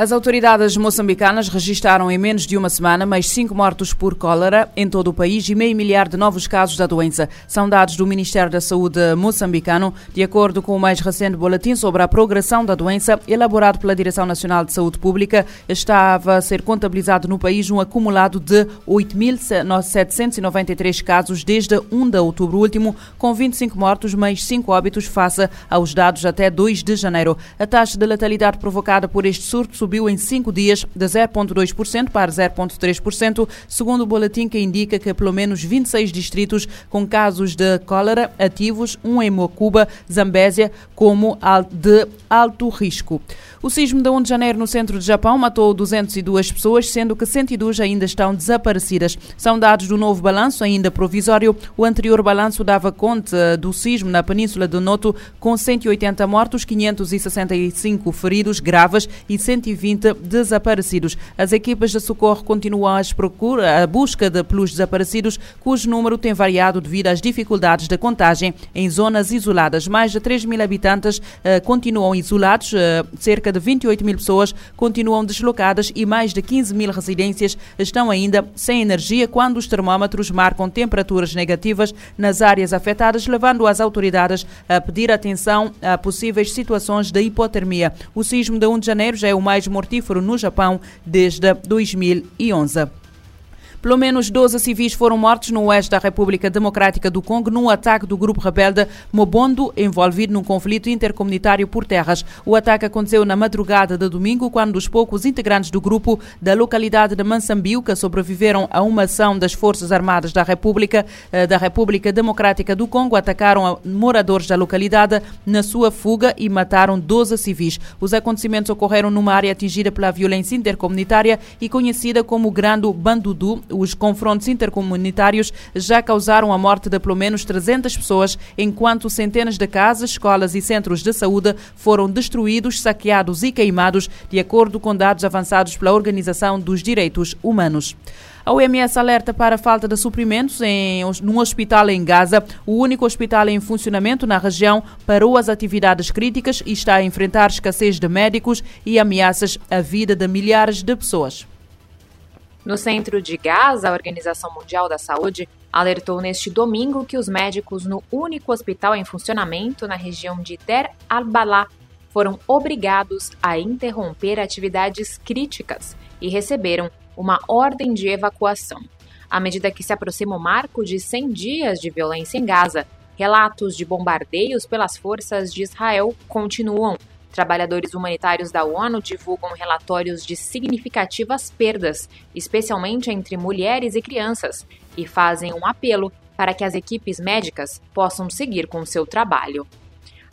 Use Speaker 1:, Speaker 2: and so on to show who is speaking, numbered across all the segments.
Speaker 1: As autoridades moçambicanas registaram em menos de uma semana mais cinco mortos por cólera em todo o país e meio milhar de novos casos da doença. São dados do Ministério da Saúde moçambicano, de acordo com o mais recente boletim sobre a progressão da doença, elaborado pela Direção Nacional de Saúde Pública, estava a ser contabilizado no país um acumulado de 8.793 casos desde 1 de outubro último, com 25 mortos, mais 5 óbitos face aos dados até 2 de janeiro. A taxa de letalidade provocada por este surto subiu em cinco dias de 0,2% para 0,3%, segundo o boletim que indica que pelo menos 26 distritos com casos de cólera ativos, um em Mocuba, Zambésia, como de alto risco. O sismo de 1 de janeiro no centro do Japão matou 202 pessoas, sendo que 102 ainda estão desaparecidas. São dados do novo balanço, ainda provisório. O anterior balanço dava conta do sismo na península de Noto, com 180 mortos, 565 feridos graves e 120 desaparecidos. As equipas de socorro continuam a, procura, a busca de, pelos desaparecidos, cujo número tem variado devido às dificuldades da contagem em zonas isoladas. Mais de 3 mil habitantes uh, continuam isolados, uh, cerca cerca de 28 mil pessoas continuam deslocadas e mais de 15 mil residências estão ainda sem energia quando os termómetros marcam temperaturas negativas nas áreas afetadas, levando as autoridades a pedir atenção a possíveis situações de hipotermia. O sismo de 1 de janeiro já é o mais mortífero no Japão desde 2011. Pelo menos 12 civis foram mortos no oeste da República Democrática do Congo num ataque do grupo rebelde Mobondo, envolvido num conflito intercomunitário por terras. O ataque aconteceu na madrugada de domingo, quando os poucos integrantes do grupo da localidade de Mansambiuca sobreviveram a uma ação das Forças Armadas da República, eh, da República Democrática do Congo, atacaram moradores da localidade na sua fuga e mataram 12 civis. Os acontecimentos ocorreram numa área atingida pela violência intercomunitária e conhecida como Grande Bandudu, os confrontos intercomunitários já causaram a morte de pelo menos 300 pessoas, enquanto centenas de casas, escolas e centros de saúde foram destruídos, saqueados e queimados, de acordo com dados avançados pela Organização dos Direitos Humanos. A OMS alerta para a falta de suprimentos em num hospital em Gaza. O único hospital em funcionamento na região parou as atividades críticas e está a enfrentar escassez de médicos e ameaças à vida de milhares de pessoas.
Speaker 2: No centro de Gaza, a Organização Mundial da Saúde alertou neste domingo que os médicos no único hospital em funcionamento na região de Der al-Balá foram obrigados a interromper atividades críticas e receberam uma ordem de evacuação. À medida que se aproxima o marco de 100 dias de violência em Gaza, relatos de bombardeios pelas forças de Israel continuam Trabalhadores humanitários da ONU divulgam relatórios de significativas perdas, especialmente entre mulheres e crianças, e fazem um apelo para que as equipes médicas possam seguir com seu trabalho.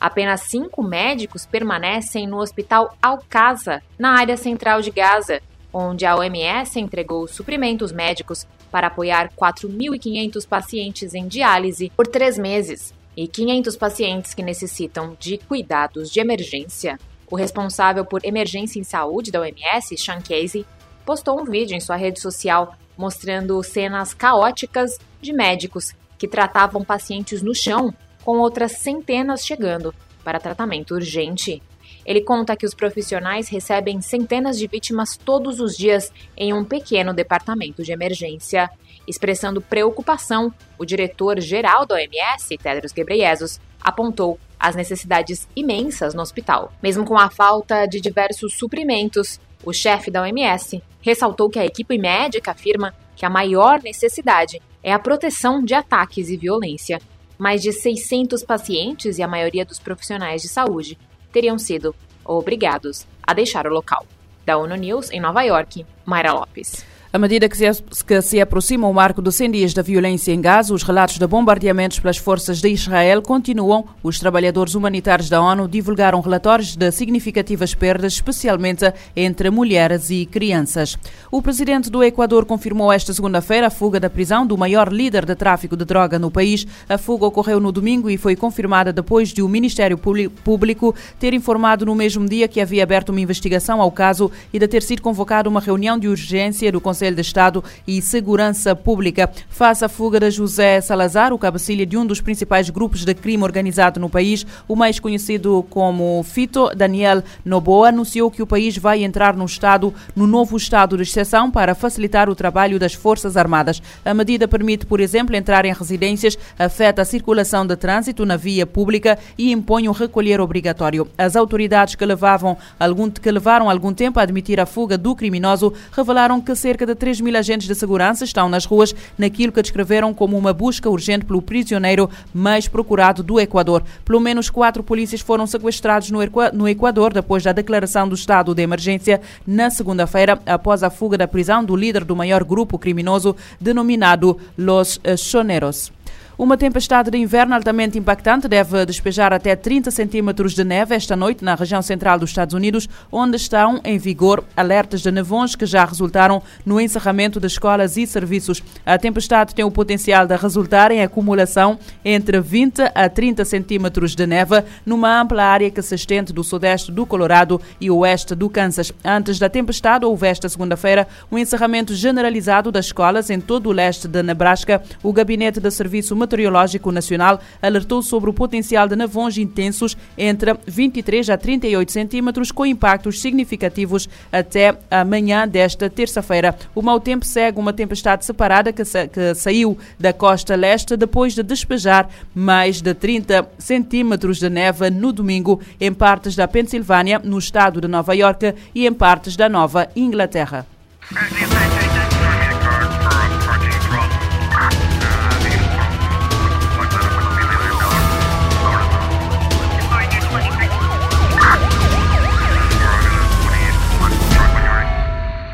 Speaker 2: Apenas cinco médicos permanecem no Hospital Al-Qaza, na área central de Gaza, onde a OMS entregou suprimentos médicos para apoiar 4.500 pacientes em diálise por três meses e 500 pacientes que necessitam de cuidados de emergência, o responsável por emergência em saúde da OMS, Sean Casey, postou um vídeo em sua rede social mostrando cenas caóticas de médicos que tratavam pacientes no chão, com outras centenas chegando para tratamento urgente. Ele conta que os profissionais recebem centenas de vítimas todos os dias em um pequeno departamento de emergência. Expressando preocupação, o diretor-geral da OMS, Tedros Ghebreyesus, apontou as necessidades imensas no hospital. Mesmo com a falta de diversos suprimentos, o chefe da OMS ressaltou que a equipe médica afirma que a maior necessidade é a proteção de ataques e violência. Mais de 600 pacientes e a maioria dos profissionais de saúde teriam sido obrigados a deixar o local. Da ONU News, em Nova York, Mayra Lopes.
Speaker 1: À medida que se, aproxima o marco de 100 dias da violência em Gaza, os relatos de bombardeamentos pelas forças de Israel continuam. Os trabalhadores humanitários da ONU divulgaram relatórios de significativas perdas, especialmente entre mulheres e crianças. O presidente do Equador confirmou esta segunda-feira a fuga da prisão do maior líder de tráfico de droga no país. A fuga ocorreu no domingo e foi confirmada depois de o Ministério Público ter informado no mesmo dia que havia aberto uma investigação ao caso e de ter sido convocada uma reunião de urgência do Conselho Conselho de Estado e Segurança Pública. Face à fuga de José Salazar, o cabecilha de um dos principais grupos de crime organizado no país, o mais conhecido como Fito, Daniel Noboa, anunciou que o país vai entrar no estado, no novo estado de exceção para facilitar o trabalho das Forças Armadas. A medida permite, por exemplo, entrar em residências, afeta a circulação de trânsito na via pública e impõe um recolher obrigatório. As autoridades que, levavam algum, que levaram algum tempo a admitir a fuga do criminoso revelaram que cerca de 3 mil agentes de segurança estão nas ruas naquilo que descreveram como uma busca urgente pelo prisioneiro mais procurado do Equador. Pelo menos quatro polícias foram sequestrados no Equador depois da declaração do estado de emergência na segunda-feira, após a fuga da prisão do líder do maior grupo criminoso denominado Los Choneros. Uma tempestade de inverno altamente impactante deve despejar até 30 centímetros de neve esta noite na região central dos Estados Unidos, onde estão em vigor alertas de nevões que já resultaram no encerramento de escolas e serviços. A tempestade tem o potencial de resultar em acumulação entre 20 a 30 centímetros de neve numa ampla área que se estende do sudeste do Colorado e oeste do Kansas. Antes da tempestade, houve esta segunda-feira um encerramento generalizado das escolas em todo o leste de Nebraska. O Gabinete de Serviço Meteorológico Nacional alertou sobre o potencial de nevões intensos entre 23 a 38 centímetros, com impactos significativos até amanhã desta terça-feira. O mau tempo segue uma tempestade separada que, sa que saiu da costa leste depois de despejar mais de 30 centímetros de neve no domingo em partes da Pensilvânia, no estado de Nova York e em partes da Nova Inglaterra.